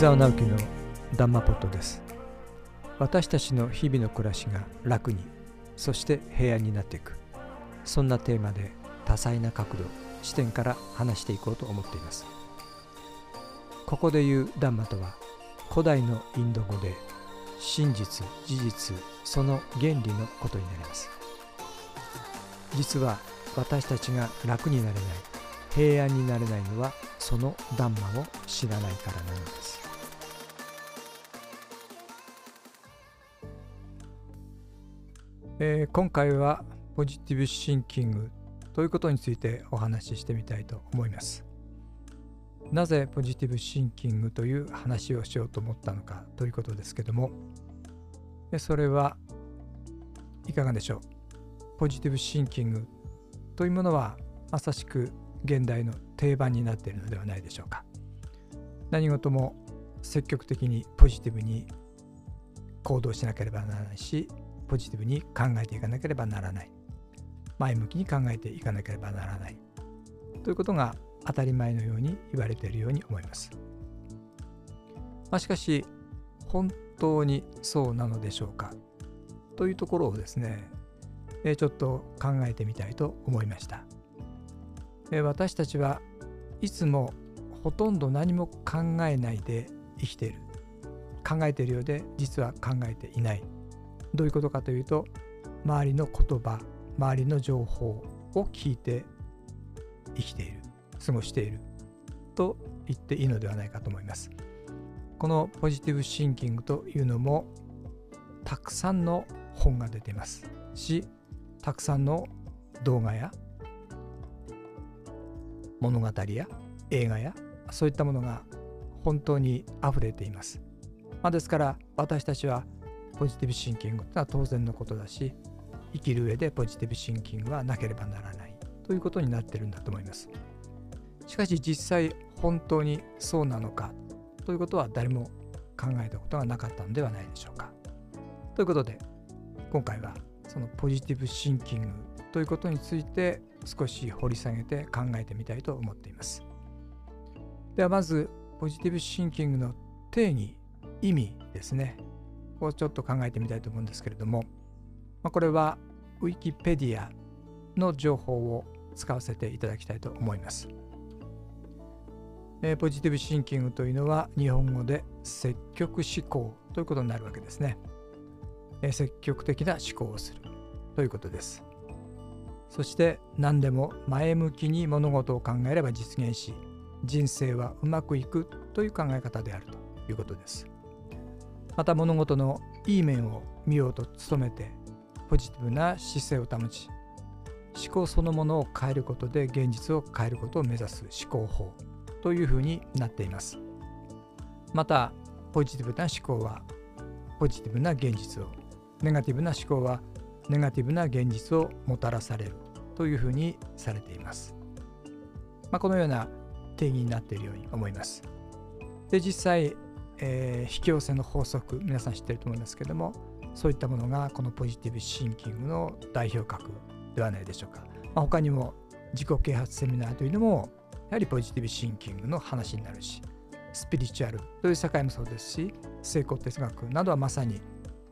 沢直樹のダンマポットです私たちの日々の暮らしが楽にそして平安になっていくそんなテーマで多彩な角度視点から話していこうと思っていますここで言うダンマとは古代のインド語で真実事実その原理のことになります実は私たちが楽になれない平安になれないのはそのダンマを知らないからなのですえー、今回はポジティブシンキングということについてお話ししてみたいと思います。なぜポジティブシンキングという話をしようと思ったのかということですけども、それはいかがでしょう？ポジティブシンキングというものはまさしく現代の定番になっているのではないでしょうか？何事も積極的にポジティブに行動しなければならないしポジティブに考えていかなければならない。前向きに考えていかなければならない。ということが当たり前のように言われているように思います、まあ、しかし本当にそうなのでしょうか？というところをですねちょっと考えてみたいと思いました。私たちはいつもほとんど何も考えないで生きている。考えているようで実は考えていない。どういうことかというと周りの言葉周りの情報を聞いて生きている過ごしていると言っていいのではないかと思います。このポジティブシンキングというのもたくさんの本が出ています。したくさんの動画や物語や映画やそういったものが本当に溢れています、まあ、ですから私たちはポジティブシンキングというのは当然のことだし生きる上でポジティブシンキングはなければならない。ということになってるんだと思います。しかし実際本当にそうなのか。ということは誰も考えたことがなかったのではないでしょうか。ということで今回はそのポジティブシンキングということについて少し掘り下げて考えてみたいと思っています。ではまずポジティブシンキングの定義意味ですね。をちょっと考えてみたいと思うんですけれども、まあ、これはウィキペディアの情報を使わせていただきたいと思います。えー、ポジティブシンキングというのは日本語で積極思考ということになるわけですね。えー、積極的な思考をするということです。そして何でも前向きに物事を考えれば実現し人生はうまくいくという考え方であるということです。また物事のいい面を見ようと努めてポジティブな姿勢を保ち思考そのものを変えることで現実を変えることを目指す思考法というふうになっています。またポジティブな思考はポジティブな現実をネガティブな思考はネガティブな現実をもたらされるというふうにされています、まあ、このような定義になっているように思います。で実際えー、引き寄せの法則皆さん知ってると思いますけどもそういったものがこのポジティブシンキングの代表格ではないでしょうか、まあ、他にも自己啓発セミナーというのもやはりポジティブシンキングの話になるしスピリチュアルという世界もそうですし成功哲学などはまさに、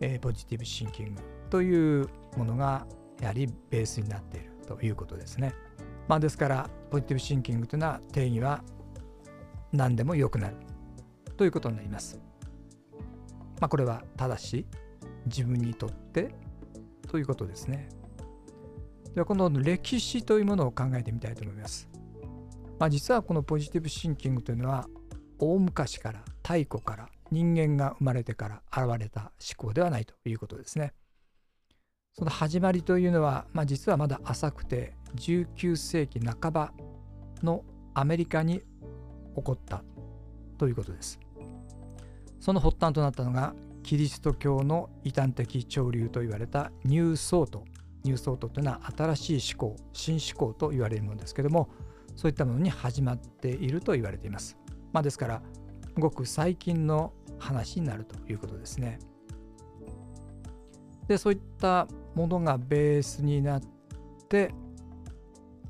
えー、ポジティブシンキングというものがやはりベースになっているということですね。まあ、ですからポジティブシンキングというのは定義は何でも良くなるということになります。まあ、これはただし自分にとってということですね。ではこの歴史というものを考えてみたいと思います。まあ、実はこのポジティブシンキングというのは大昔から太古から人間が生まれてから現れた思考ではないということですね。その始まりというのは、まあ、実はまだ浅くて19世紀半ばのアメリカに起こったということです。その発端となったのがキリスト教の異端的潮流と言われたニューソート。ニューソートというのは新しい思考新思考と言われるものですけどもそういったものに始まっていると言われています、まあ、ですからごく最近の話になるということですね。でそういったものがベースになって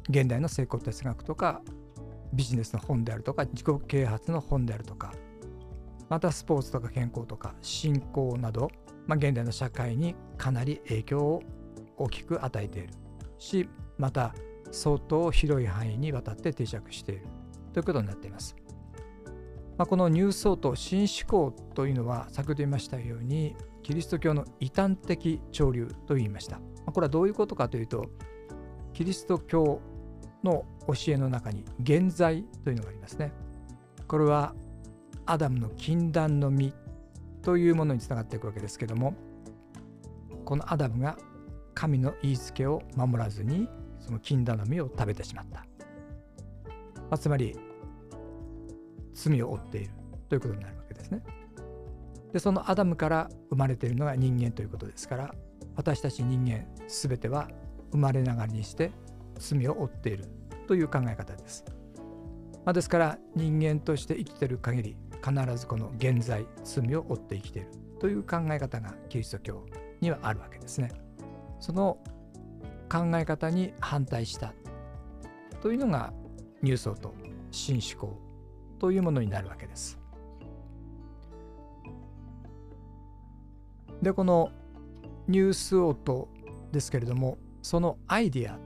現代の成功哲学とかビジネスの本であるとか自己啓発の本であるとかまたスポーツとか健康とか信仰など、まあ、現代の社会にかなり影響を大きく与えているしまた相当広い範囲にわたって定着しているということになっています。まあ、このニューソート新思考というのは先ほど言いましたようにキリスト教の異端的潮流と言いました。まあ、これはどういうことかというとキリスト教の教えの中に現在というのがありますね。これはアダムの禁断の実というものにつながっていくわけですけどもこのアダムが神の言いつけを守らずにその禁断の実を食べてしまった、まあ、つまり罪を負っているということになるわけですね。でそのアダムから生まれているのが人間ということですから私たち人間全ては生まれながらにして罪を負っているという考え方です、まあ、ですから人間として生きてる限り必ずこの現在罪を負って生きているという考え方がキリスト教にはあるわけですねその考え方に反対したというのがニューソーと新思考というものになるわけです。でこのニュースオートですけれどもそのアイディア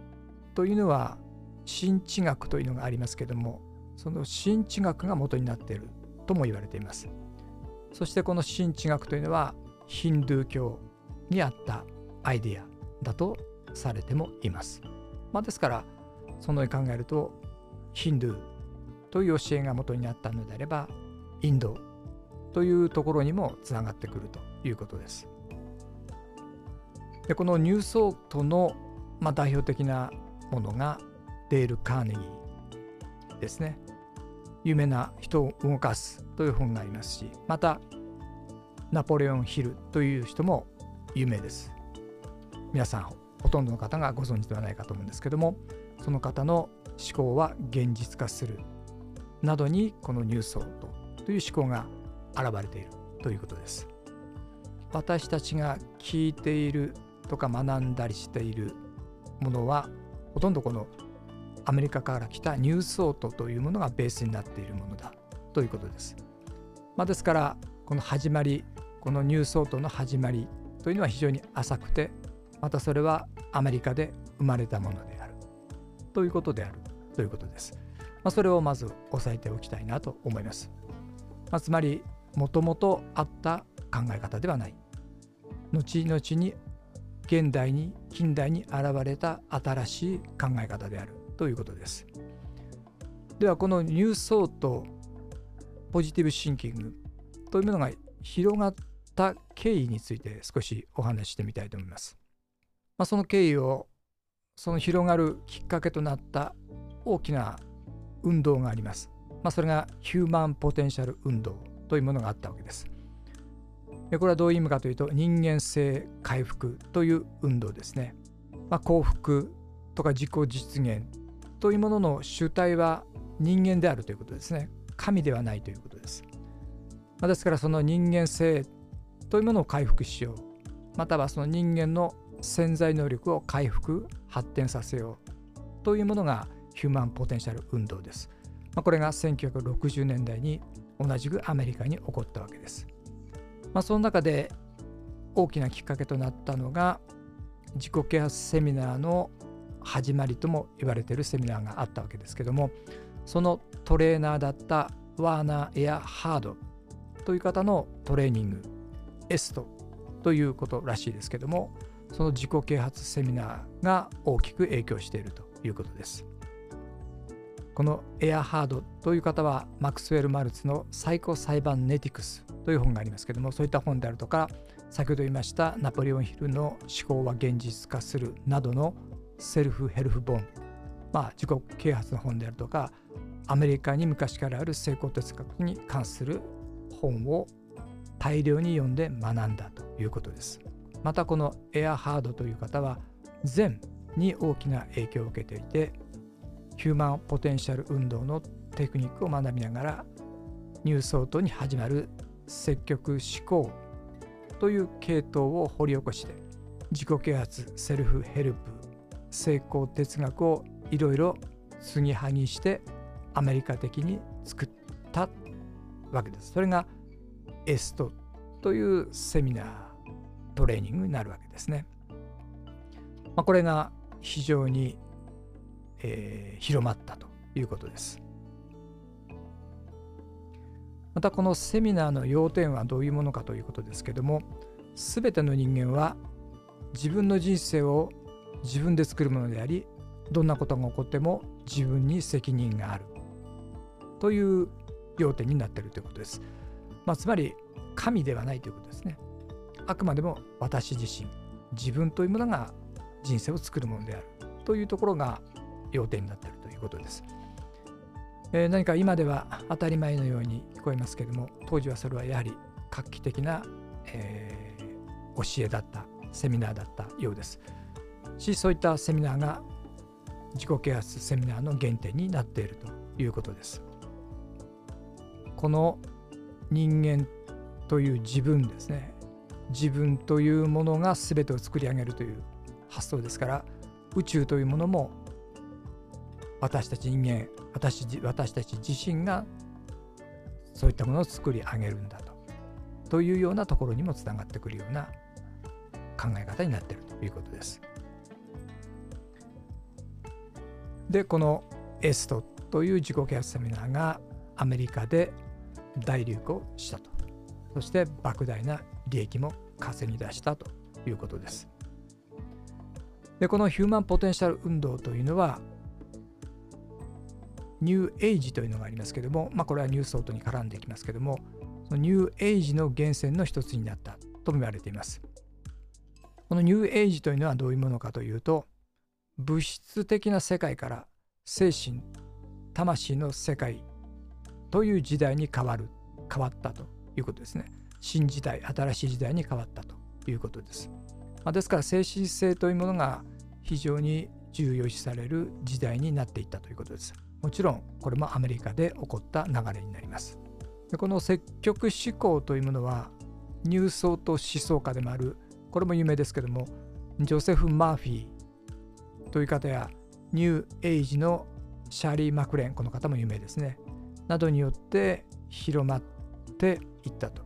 というのは新知学というのがありますけれどもその新知学が元になっているとも言われています。そしてこの新知学というのはヒンドゥー教にあったアイデアだとされてもいます。まあ、ですからそのように考えるとヒンドゥーという教えが元になったのであればインドというところにもつながってくるということです。でこのニューソートの、まあ、代表的なものがデール・カーネギーですね。有名な人を動かすという本がありますしまたナポレオン・ヒルという人も有名です。皆さんほとんどの方がご存知ではないかと思うんですけどもその方の思考は現実化するなどにこのニュースソートという思考が現れているということです。私たちが聞いているとか学んだりしているものはほとんどこのアメリカから来たニュースソートというものがベースになっているものだということです。まあ、ですからこの始まりこのニュースソートの始まりというのは非常に浅くてまたそれはアメリカで生まれたものであるということであるということです。まあ、それをまず押さえておきたいなと思います。まあ、つまりもともとあった考え方ではない。後々に現代に近代に現れた新しい考え方であるということです。ではこのニューソートポジティブシンキングというものが広がった経緯について少しお話ししてみたいと思います。まあ、その経緯をその広がるきっかけとなった大きな運動があります。まあ、それがヒューマンポテンシャル運動というものがあったわけです。でこれはどういう意味かというと人間性回復という運動ですね。まあ、幸福とか自己実現というものの主体は人間であるということですね。神ではないということです。まあ、ですからその人間性というものを回復しよう。またはその人間の潜在能力を回復発展させようというものがヒューマンポテンシャル運動です。まあ、これが1960年代に同じくアメリカに起こったわけです。まあ、その中で大きなきっかけとなったのが自己啓発セミナーの始まりとも言われてるセミナーがあったわけですけどもそのトレーナーだったワーナー・エア・ハードという方のトレーニングエストということらしいですけどもその自己啓発セミナーが大きく影響しているということです。このエアハードという方はマクスウェル・マルツのサイコ・サイバネティクスという本がありますけどもそういった本であるとか先ほど言いましたナポレオン・ヒルの思考は現実化するなどのセルフヘルフ本まあ自己啓発の本であるとかアメリカに昔からある成功哲学に関する本を大量に読んで学んだということです。またこのエアハードという方は禅に大きな影響を受けていてヒューマンポテンシャル運動のテクニックを学びながらニューソートに始まる積極思考という系統を掘り起こして自己啓発セルフヘルプ成功哲学をいろいろ継ぎはぎしてアメリカ的に作ったわけです。それがエストというセミナートレーニングになるわけですね。まあ、これが非常に、えー、広まったということです。またこのセミナーの要点はどういうものかということですけども全ての人間は自分の人生を自分で作るものでありどんなことが起こっても自分に責任があるという要点になっているということです。まあ、つまり神ではないということですね。あくまでも私自身自分というものが人生を作るものであるというところが要点になっているということです。えー、何か今では当たり前のように聞こえますけれども当時はそれはやはり画期的な、えー、教えだったセミナーだったようです。しそういったセミナーが自己啓発セミナーの原点になっているということです。この人間という自分ですね自分というものが全てを作り上げるという発想ですから宇宙というものも私たち人間私私たち自身がそういったものを作り上げるんだとというようなところにもつながってくるような考え方になっているということです。でこのエストという自己啓発セミナーがアメリカで大流行したとそして莫大な利益も稼ぎ出したということです。でこのヒューマンポテンシャル運動というのはニューエイジというのがありますけども、まあ、これはニューソートに絡んでいきますけどもそのニューエイジの源泉の一つになったとも言われています。このニューエイジというのはどういうものかというと物質的な世界から精神魂の世界という時代に変わる変わったということですね。新時代新しい時代に変わったということです、まあ、ですから精神性というものが非常に重要視される時代になっていったということです。もちろんこれもアメリカで起こった流れになります。でこの積極思考というものは入層と思想家でもあるこれも有名ですけどもジョセフ・マーフィーという方やニューエイジのシャーリー・マクレンこの方も有名ですねなどによって広まっていったと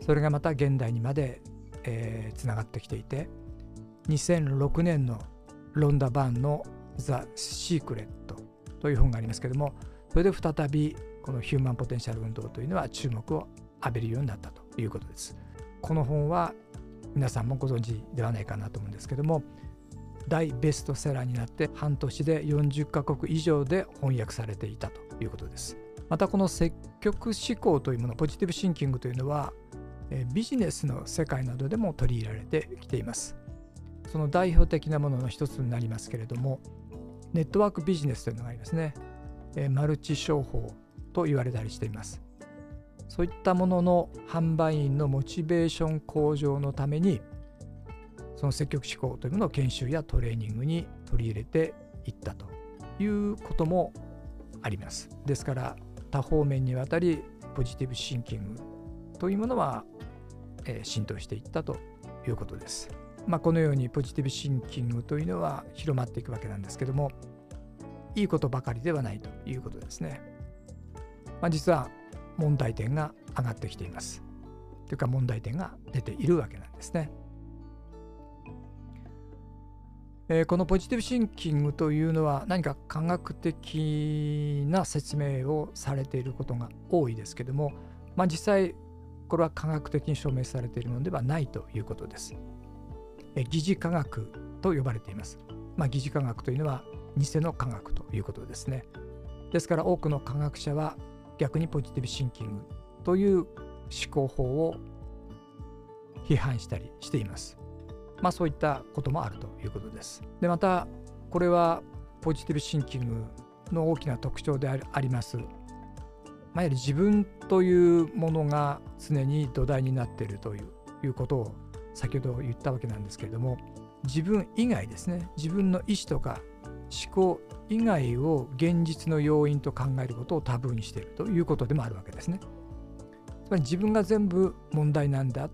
それがまた現代にまでえー、つながってきていて2006年のロンダ・バーンの「ザ・シークレット」という本がありますけどもそれで再びこのヒューマンポテンシャル運動というのは注目を浴びるようになったということです。この本は皆さんもご存知ではないかなと思うんですけども大ベストセラーになって半年で40カ国以上で翻訳されていたということです。またこの積極思考というものポジティブシンキングというのはビジネスの世界などでも取り入れられてきています。その代表的なものの一つになりますけれどもネットワークビジネスというのがありますね。マルチ商法と言われたりしています。そういったものの販売員のモチベーション向上のためにその積極思考というものを研修やトレーニングに取り入れていったということもあります。ですから多方面にわたりポジティブシンキングというものは、えー、浸透していったということです。まあ、このようにポジティブシンキングというのは広まっていくわけなんですけどもいいことばかりではないということですね。まあ、実は問題点が上がってきています。というか問題点が出ているわけなんですね。えー、このポジティブシンキングというのは何か科学的な説明をされていることが多いですけども、まあ、実際これは科学的に証明されているのではないということです。え、疑似科学と呼ばれています。まあ、疑似科学というのは偽の科学ということですね。ですから多くの科学者は逆にポジティブシンキングという思考法を批判したりしています。まあそういったこともあるということです。でまたこれはポジティブシンキングの大きな特徴であります。まあ、やはり自分というものが常に土台になっているということを先ほど言ったわけなんですけれども自分以外ですね自分の意思とか思考以外を現実の要因と考えることをタブーにしているということでもあるわけですね。つまり自分が全部問題なんだ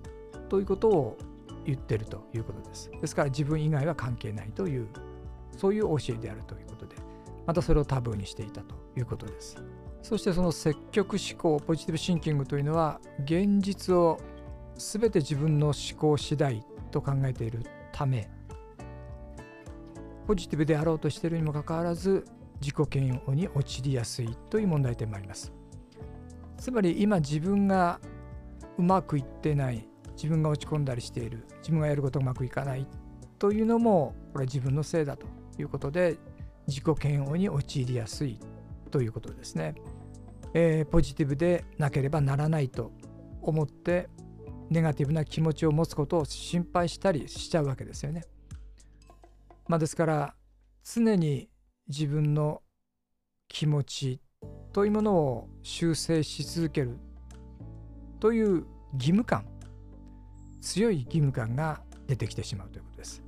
ということを言ってるということです。ですから自分以外は関係ないというそういう教えであるということでまたそれをタブーにしていたということです。そしてその積極思考ポジティブシンキングというのは現実を全て自分の思考次第と考えているためポジティブであろうとしているにもかかわらず自己嫌悪に陥りやすいという問題点もありますつまり今自分がうまくいってない自分が落ち込んだりしている自分がやることがうまくいかないというのもこれは自分のせいだということで自己嫌悪に陥りやすいということですね、えー、ポジティブでなければならないと思ってネガティブな気持ちを持つことを心配したりしちゃうわけですよね。まあ、ですから常に自分の気持ちというものを修正し続けるという義務感強い義務感が出てきてしまうということです。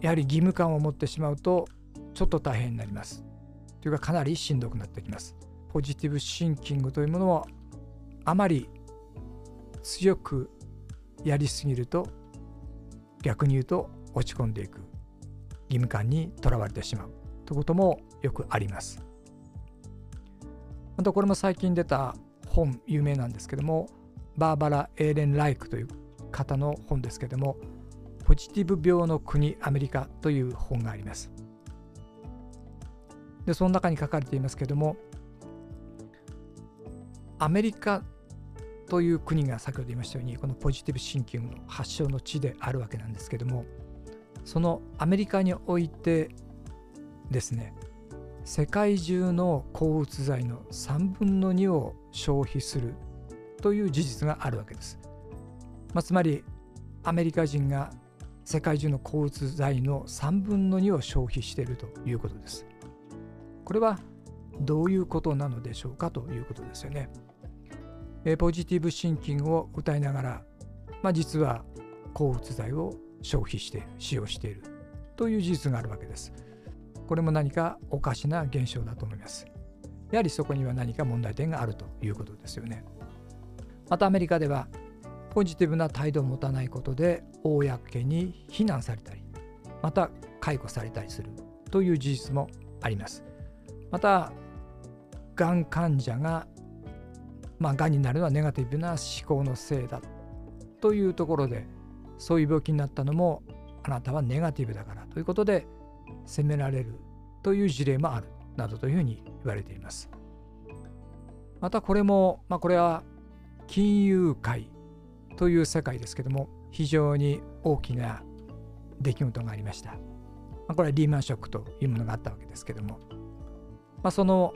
やはり義務感を持ってしまうとちょっと大変になります。というかかなりしんどくなってきます。ポジティブシンキングというものをあまり強くやりすぎると逆に言うと落ち込んでいく義務感にとらわれてしまうということもよくあります。またこれも最近出た本有名なんですけどもバーバラ・エーレン・ライクという方の本ですけどもポジティブ病の国アメリカという本があります。でその中に書かれていますけどもアメリカという国が先ほど言いましたようにこのポジティブシンキングの発祥の地であるわけなんですけどもそのアメリカにおいてですね世界中の抗うつ剤の3分の2を消費するという事実があるわけです。まあ、つまりアメリカ人が世界中の抗うつ剤の3分の2を消費しているということです。これはどういうことなのでしょうかということですよね。えポジティブシンキングを歌いながら、まあ、実は抗うつ剤を消費している使用しているという事実があるわけです。これも何かおかしな現象だと思います。やはりそこには何か問題点があるということですよね。またアメリカではポジティブな態度を持たないことで公に非難されたりまた解雇されたりするという事実もあります。またがん患者がまあ、がんになるのはネガティブな思考のせいだというところでそういう病気になったのもあなたはネガティブだからということで責められるという事例もあるなどというふうに言われています。またこれも、まあ、これは金融界という世界ですけども非常に大きな出来事がありました。ま、これはリーマンショックというものがあったわけですけども、まあ、その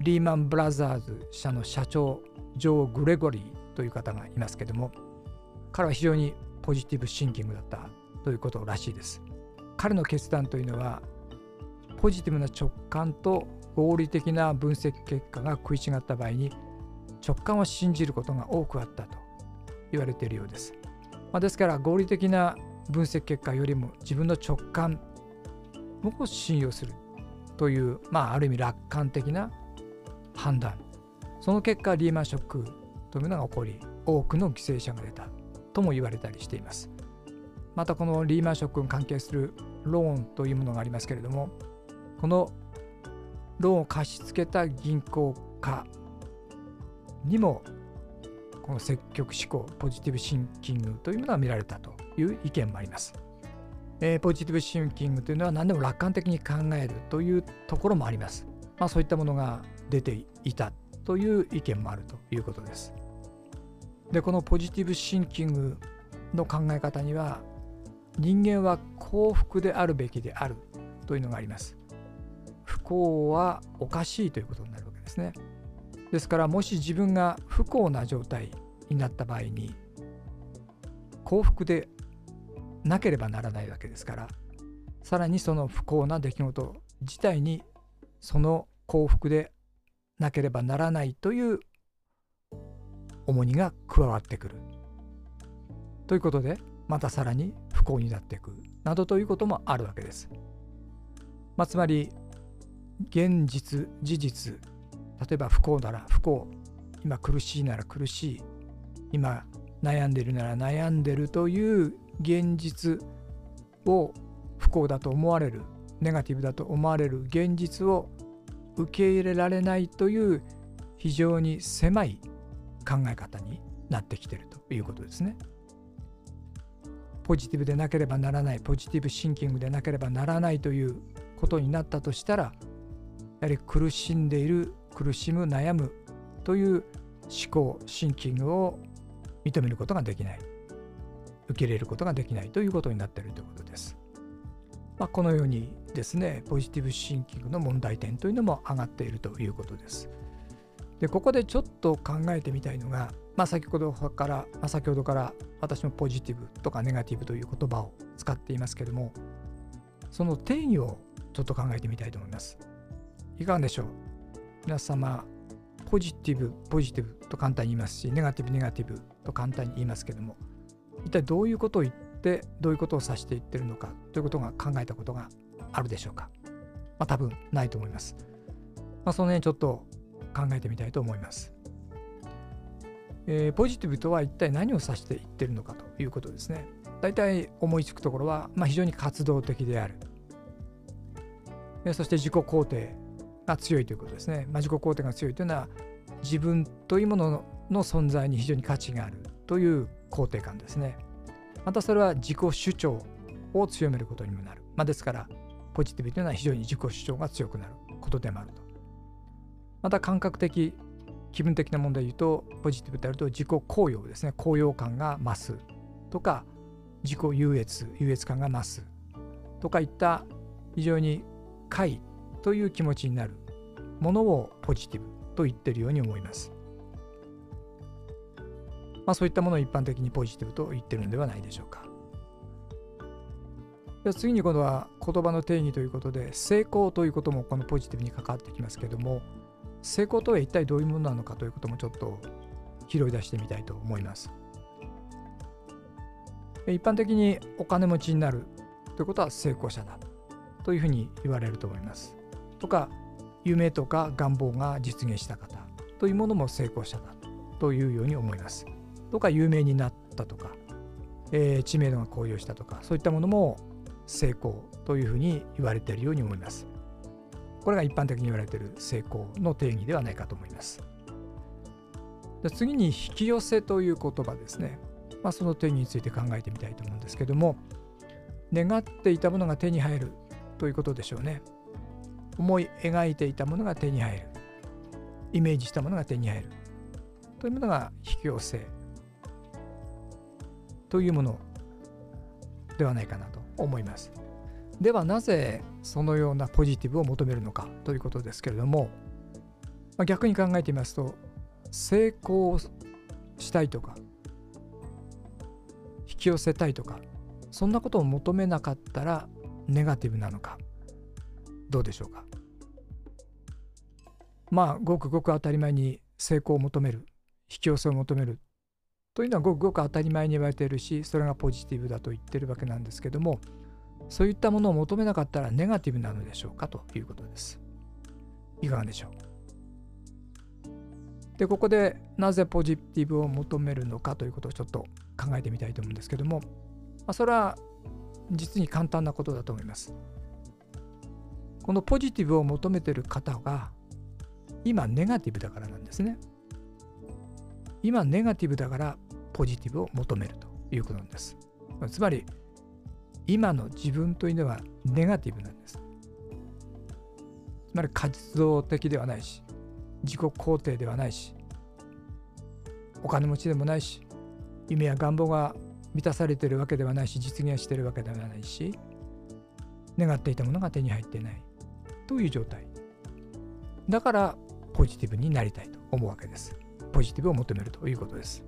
リーマンブラザーズ社の社長ジョー・グレゴリーという方がいますけども彼は非常にポジティブシンキングだったということらしいです。彼の決断というのはポジティブな直感と合理的な分析結果が食い違った場合に直感を信じることが多くあったと。言われているようです、まあ、ですから合理的な分析結果よりも自分の直感を信用するという、まあ、ある意味楽観的な判断。その結果リーマンショックというのが起こり多くの犠牲者が出たとも言われたりしています。またこのリーマンショックに関係するローンというものがありますけれどもこのローンを貸し付けた銀行家にもこの積極思考ポジティブシンキングというものが見られたという意見もあります、えー、ポジティブシンキングというのは何でも楽観的に考えるというところもありますまあそういったものが出ていたという意見もあるということです。でこのポジティブシンキングの考え方には人間は幸福であるべきであるというのがあります。不幸はおかしいということになるわけですね。ですからもし自分が不幸な状態になった場合に幸福でなければならないわけですからさらにその不幸な出来事自体にその幸福でなければならないという重荷が加わってくる。ということでまたさらに不幸になっていくなどということもあるわけです。まあ、つまり現実事実例えば不幸なら不幸今苦しいなら苦しい今悩んでるなら悩んでるという現実を不幸だと思われるネガティブだと思われる現実を受け入れられないという非常に狭い考え方になってきてるということですね。ポジティブでなければならないポジティブシンキングでなければならないということになったとしたらやはり苦しんでいる苦しむ悩むという思考シンキングを認めることができない受け入れることができないということになっているということです。まあ、このようにですねポジティブシンキングの問題点というのも上がっているということです。でここでちょっと考えてみたいのが、まあ、先ほどから、まあ、先ほどから私もポジティブとかネガティブという言葉を使っていますけれどもその定義をちょっと考えてみたいと思います。いかがでしょう？皆様ポジティブポジティブと簡単に言いますしネガティブネガティブと簡単に言いますけども一体どういうことを言ってどういうことを指していってるのかということが考えたことがあるでしょうかまあ多分ないと思います。まあ、その辺ちょっと考えてみたいと思います。えー、ポジティブとは一体何を指していってるのかということですね。大体思いつくところは、まあ、非常に活動的である。そして自己肯定が強いということですね。まあ、自己肯定が強いというのは自分というものの存在に非常に価値があるという肯定感ですね。またそれは自己主張を強めることにもなる。まあ、ですからポジティブというのは非常に自己主張が強くなることでもあると。また感覚的気分的な問題で言うとポジティブであると自己高揚ですね高揚感が増すとか自己優越優越感が増すとかいった非常に快という気持ちになるものをポジティブと言ってるように思います。まあ、そういったものを一般的にポジティブと言ってるのではないでしょうか。では次に今度は言葉の定義ということで成功ということもこのポジティブに関わってきますけれども成功とは一体どういうものなのかということもちょっと拾い出してみたいと思います。一般的にお金持ちになるということは成功者だというふうに言われると思います。とか夢とか願望が実現した方というものも成功者だというように思います。とか有名になったとか、えー、知名度が向上したとかそういったものも成功というふうに言われているように思います。これが一般的に言われている成功の定義ではないかと思います。で次に引き寄せという言葉ですね。まあ、その定義について考えてみたいと思うんですけども、願っていたものが手に入るということでしょうね。思い描いていたものが手に入る。イメージしたものが手に入る。というものが引き寄せ。というものではないかなと思います。ではなぜそのようなポジティブを求めるのか。ということですけれども、まあ、逆に考えてみますと。成功したいとか。引き寄せたいとか。そんなことを求めなかったらネガティブなのか。どうでしょうか？まあごくごく当たり前に成功を求める引き寄せを求めるというのはごくごく当たり前に言われているしそれがポジティブだと言ってるわけなんですけどもそういったものを求めなかったらネガティブなのでしょうかということです。いかがでしょう？で、ここでなぜポジティブを求めるのかということをちょっと考えてみたいと思うんですけども、まあ、それは実に簡単なことだと思います。このポジティブを求めてる方が今ネガティブだからなんですね。今ネガティブだからポジティブを求めるということなんです。つまり今の自分というのはネガティブなんです。つまり活動的ではないし、自己肯定ではないし、お金持ちでもないし、夢や願望が満たされてるわけではないし、実現してるわけではないし、願っていたものが手に入っていないという状態。だからポジティブになりたいと思うわけです。ポジティブを求めるということです。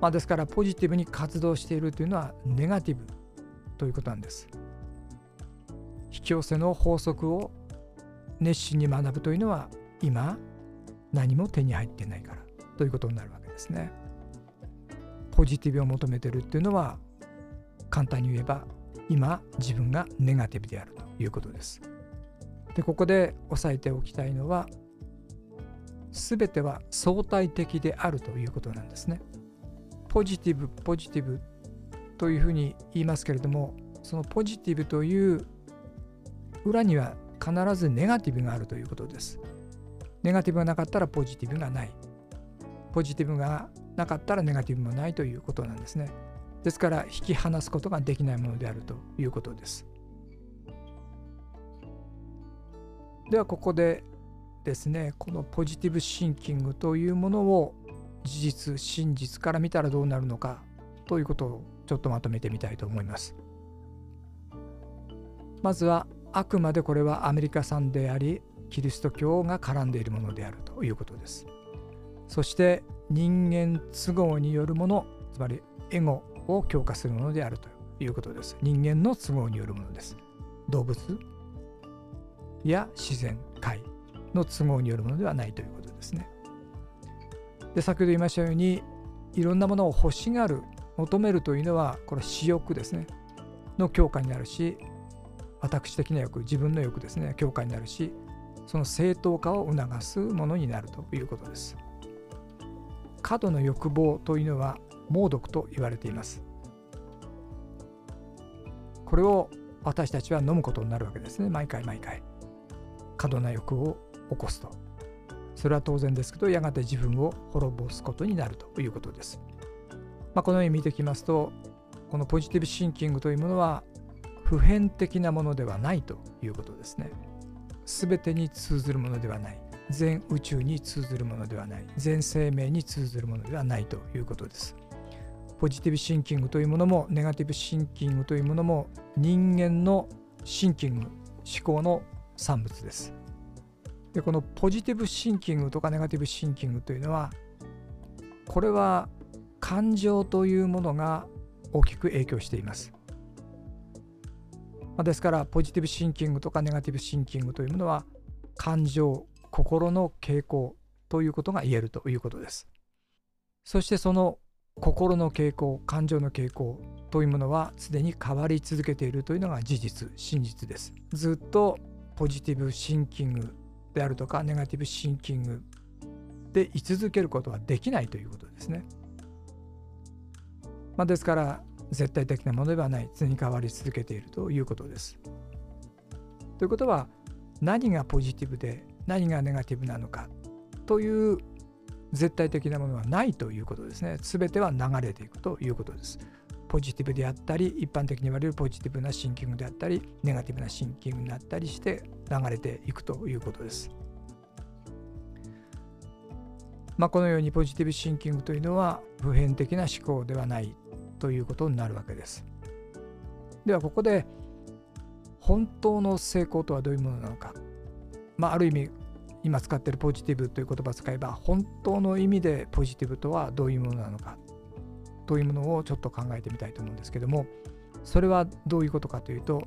まあ、ですからポジティブに活動しているというのはネガティブということなんです。引き寄せの法則を熱心に学ぶというのは今何も手に入ってないからということになるわけですね。ポジティブを求めてるっていうのは簡単に言えば今自分がネガティブであるということです。でここで押さえておきたいのは全ては相対的であるということなんですね。ポジティブポジティブというふうに言いますけれどもそのポジティブという裏には必ずネガティブがあるということです。ネガティブがなかったらポジティブがない。ポジティブがなかったらネガティブもないということなんですね。ですから引き離すことができないものであるということです。ではここでですねこのポジティブシンキングというものを事実真実から見たらどうなるのかということをちょっとまとめてみたいと思います。まずはあくまでこれはアメリカ産でありキリスト教が絡んでいるものであるということです。そして人間都合によるものつまりエゴを強化するものであるということです。人間の都合によるものです。動物や自然界の都合によるものではないということですね。で先ほど言いましたようにいろんなものを欲しがる求めるというのはこれ私欲ですねの強化になるし私的な欲自分の欲ですね強化になるしその正当化を促すものになるということです。過度の欲望というのは猛毒と言われています。これを私たちは飲むことになるわけですね毎回毎回。過度な欲を起こすと。それは当然ですけどやがて自分を滅ぼすことになるということです。まあ、このように見てきますとこのポジティブシンキングというものは普遍的なものではないということですね。すべてに通ずるものではない。全宇宙に通ずるものではない。全生命に通ずるものではないということです。ポジティブシンキングというものもネガティブシンキングというものも人間のシンキング思考の産物です。でこのポジティブシンキングとかネガティブシンキングというのはこれは感情というものが大きく影響しています。ですからポジティブシンキングとかネガティブシンキングというものは感情心の傾向ということが言えるということです。そしてその心の傾向感情の傾向というものはすでに変わり続けているというのが事実真実です。ずっとポジティブシンキングであるとかネガティブシンキングで居続けることはできないということですね。まあ、ですから絶対的なものではない常に変わり続けているということです。ということは何がポジティブで何がネガティブなのかという絶対的なものはないということですね。すべては流れていくということです。ポジティブであったり、一般的に言われるポジティブなシンキングであったり、ネガティブなシンキングになったりして流れていくということです。まあ、このようにポジティブシンキングというのは普遍的な思考ではないということになるわけです。ではここで本当の成功とはどういうものなのか。まあ、ある意味今使っているポジティブという言葉を使えば本当の意味でポジティブとはどういうものなのかというものをちょっと考えてみたいと思うんですけどもそれはどういうことかというと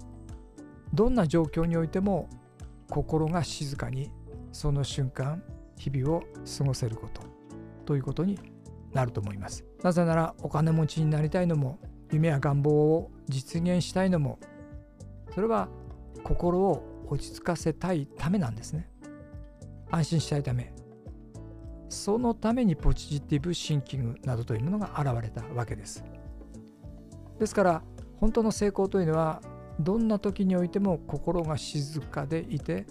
どんな状況においても心が静かにその瞬間日々を過ごせることということになると思います。なぜならお金持ちになりたいのも夢や願望を実現したいのもそれは心を落ち着かせたいためなんですね。安心したいため。そのためにポジティブシンキングなどというものが現れたわけです。ですから本当の成功というのはどんな時においても心が静かでいて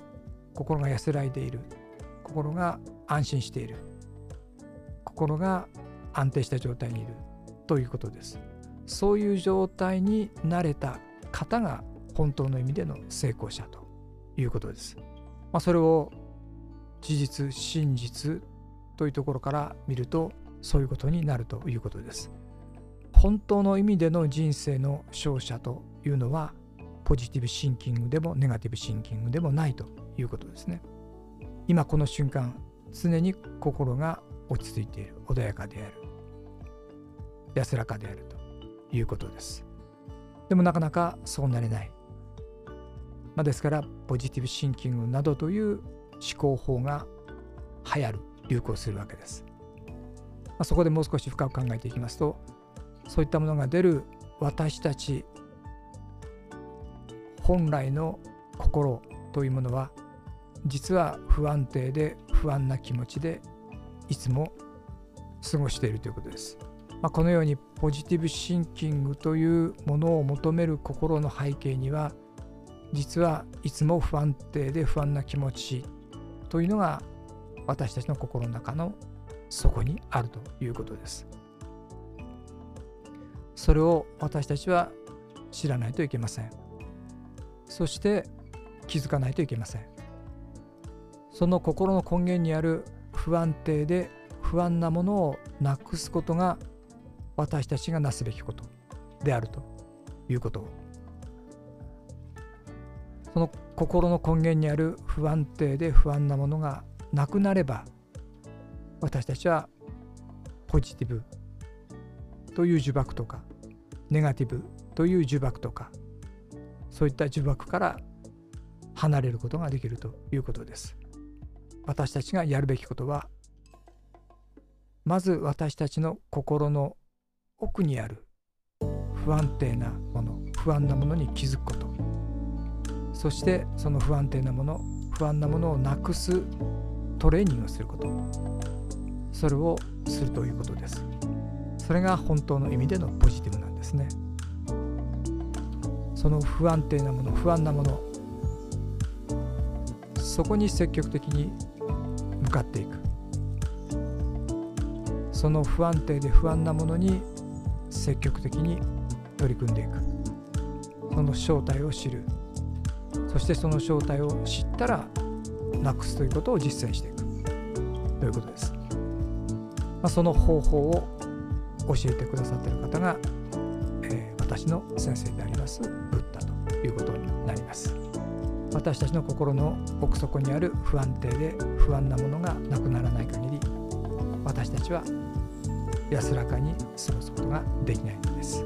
心が安らいでいる心が安心している心が安定した状態にいるということですそういう状態になれた方が本当の意味での成功者ということです、まあ、それを事実真実というところから見るとそういうことになるということです本当の意味での人生の勝者というのはポジティブシンキングでもネガティブシンキングでもないということですね。今この瞬間常に心が落ち着いている穏やかである安らかであるということです。でもなかなかそうなれない。まあ、ですからポジティブシンキングなどという思考法が流行る流行するわけです。まあ、そこでもう少し深く考えていきますとそういったものが出る私たち本来の心というものは実は不安定で不安な気持ちでいつも過ごしているということです。まあ、このようにポジティブシンキングというものを求める心の背景には実はいつも不安定で不安な気持ちというのが私たちの心の中の底にあるということです。それを私たちは知らないといけません。そして気づかないといけません。その心の根源にある不安定で不安なものをなくすことが私たちがなすべきことであるということをその心の根源にある不安定で不安なものがなくなれば私たちはポジティブという呪縛とかネガティブという呪縛とかそういった呪縛から離れることができるということです。私たちがやるべきことはまず私たちの心の奥にある不安定なもの不安なものに気づくことそしてその不安定なもの不安なものをなくすトレーニングをすること。それをするということです。それが本当の意味でのポジティブなんですね。その不安定なもの不安なものそこに積極的に向かっていく。その不安定で不安なものに積極的に取り組んでいく。その正体を知る。そしてその正体を知ったらなくすということを実践していく。ということです、まあ、その方法を教えてくださっている方が、えー、私の先生でありますブッダということになります。私たちの心の奥底にある不安定で不安なものがなくならない限り私たちは安らかに過ごすことができないのです。